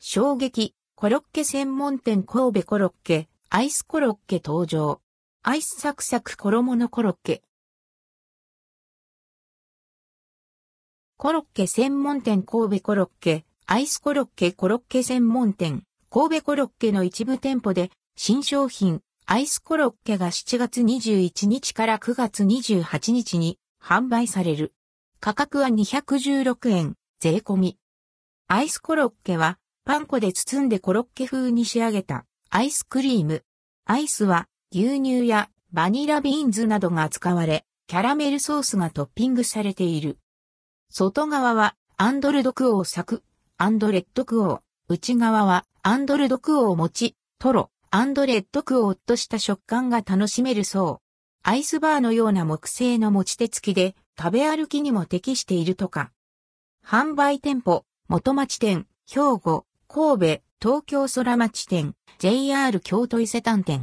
衝撃、コロッケ専門店神戸コロッケ、アイスコロッケ登場。アイスサクサク衣のコロッケ。コロッケ専門店神戸コロッケ、アイスコロッケコロッケ専門店、神戸コロッケの一部店舗で、新商品、アイスコロッケが7月21日から9月28日に販売される。価格は216円、税込み。アイスコロッケは、パン粉で包んでコロッケ風に仕上げた、アイスクリーム。アイスは、牛乳やバニラビーンズなどが使われ、キャラメルソースがトッピングされている。外側は、アンドルドクオーサク、アンドレッドクオー。内側は、アンドルドクオー餅、トロ、アンドレッドクオーとした食感が楽しめるそう。アイスバーのような木製の持ち手付きで、食べ歩きにも適しているとか。販売店舗、元町店、兵庫、神戸、東京空町店、JR 京都伊勢丹店。